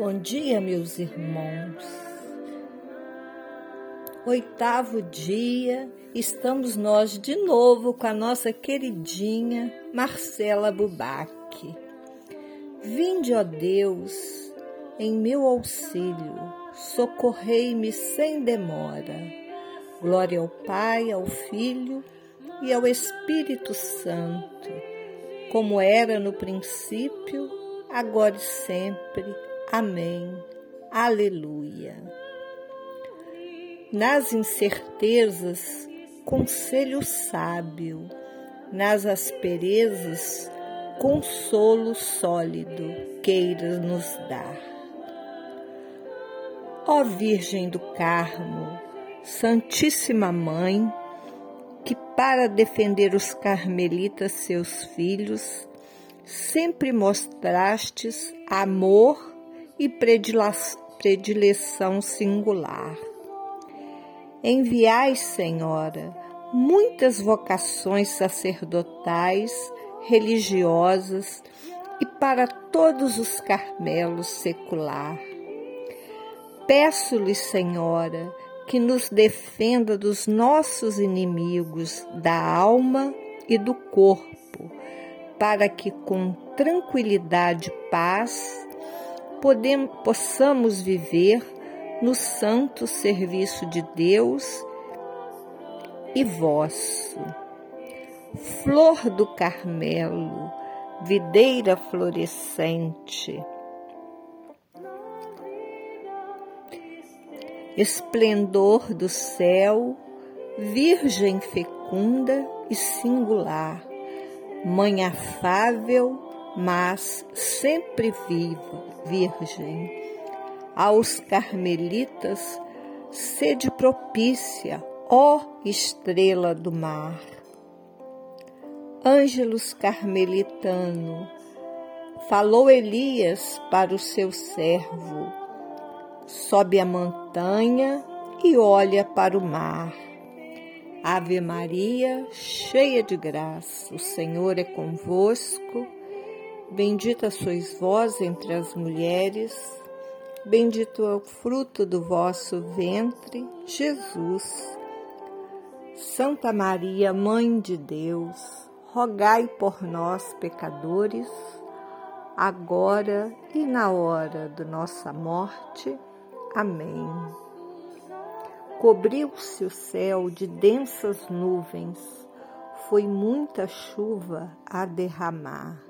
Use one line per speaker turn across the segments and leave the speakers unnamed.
Bom dia, meus irmãos. Oitavo dia, estamos nós de novo com a nossa queridinha Marcela Bubac. Vinde, ó Deus, em meu auxílio, socorrei-me sem demora. Glória ao Pai, ao Filho e ao Espírito Santo, como era no princípio, agora e sempre Amém. Aleluia. Nas incertezas, conselho sábio, nas asperezas, consolo sólido queiras nos dar. Ó Virgem do Carmo, Santíssima Mãe, que para defender os carmelitas, seus filhos, sempre mostrastes amor e predileção singular. Enviai, Senhora, muitas vocações sacerdotais, religiosas e para todos os carmelos secular. Peço-lhe, Senhora, que nos defenda dos nossos inimigos da alma e do corpo, para que com tranquilidade e paz podemos, possamos viver no santo serviço de Deus e vosso. Flor do Carmelo, videira florescente, esplendor do céu, virgem fecunda e singular, mãe afável mas sempre viva, virgem. Aos carmelitas, sede propícia, ó estrela do mar. Ângelus carmelitano, falou Elias para o seu servo: sobe a montanha e olha para o mar. Ave Maria, cheia de graça, o Senhor é convosco. Bendita sois vós entre as mulheres, bendito é o fruto do vosso ventre, Jesus. Santa Maria, Mãe de Deus, rogai por nós, pecadores, agora e na hora de nossa morte. Amém. Cobriu-se o céu de densas nuvens, foi muita chuva a derramar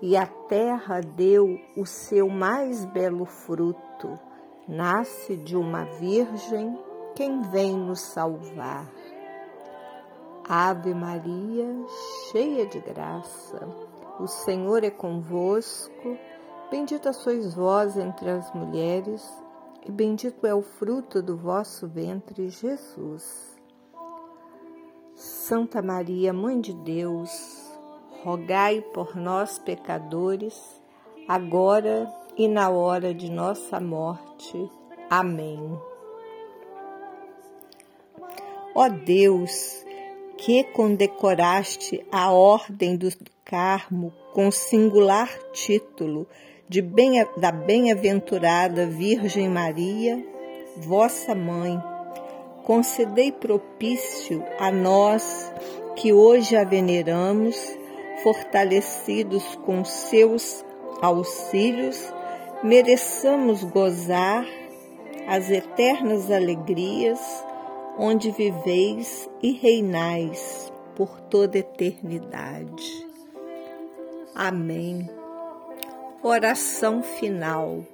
e a terra deu o seu mais belo fruto. Nasce de uma virgem quem vem nos salvar. Ave Maria, cheia de graça, o Senhor é convosco. Bendita sois vós entre as mulheres, e bendito é o fruto do vosso ventre, Jesus. Santa Maria, Mãe de Deus, rogai por nós, pecadores, agora e na hora de nossa morte. Amém. Ó Deus, que condecoraste a Ordem do Carmo com singular título de bem, da bem-aventurada Virgem Maria, vossa mãe, concedei propício a nós que hoje a veneramos fortalecidos com seus auxílios, mereçamos gozar as eternas alegrias onde viveis e reinais por toda eternidade. Amém. Oração final.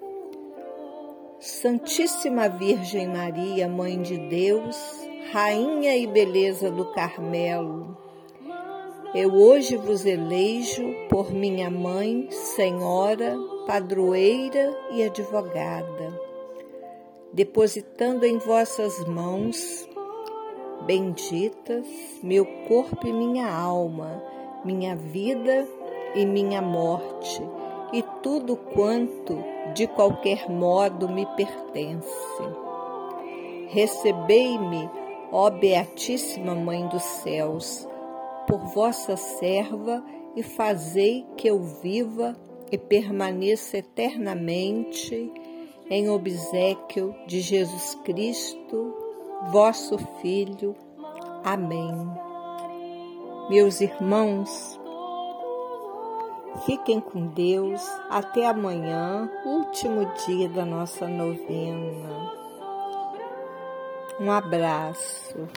Santíssima Virgem Maria, Mãe de Deus, Rainha e beleza do Carmelo, eu hoje vos elejo por minha mãe, senhora, padroeira e advogada. depositando em vossas mãos benditas meu corpo e minha alma, minha vida e minha morte, e tudo quanto de qualquer modo me pertence. Recebei-me, ó Beatíssima Mãe dos Céus, por vossa serva e fazei que eu viva e permaneça eternamente em obsequio de Jesus Cristo, vosso Filho. Amém. Meus irmãos, fiquem com Deus até amanhã, último dia da nossa novena. Um abraço.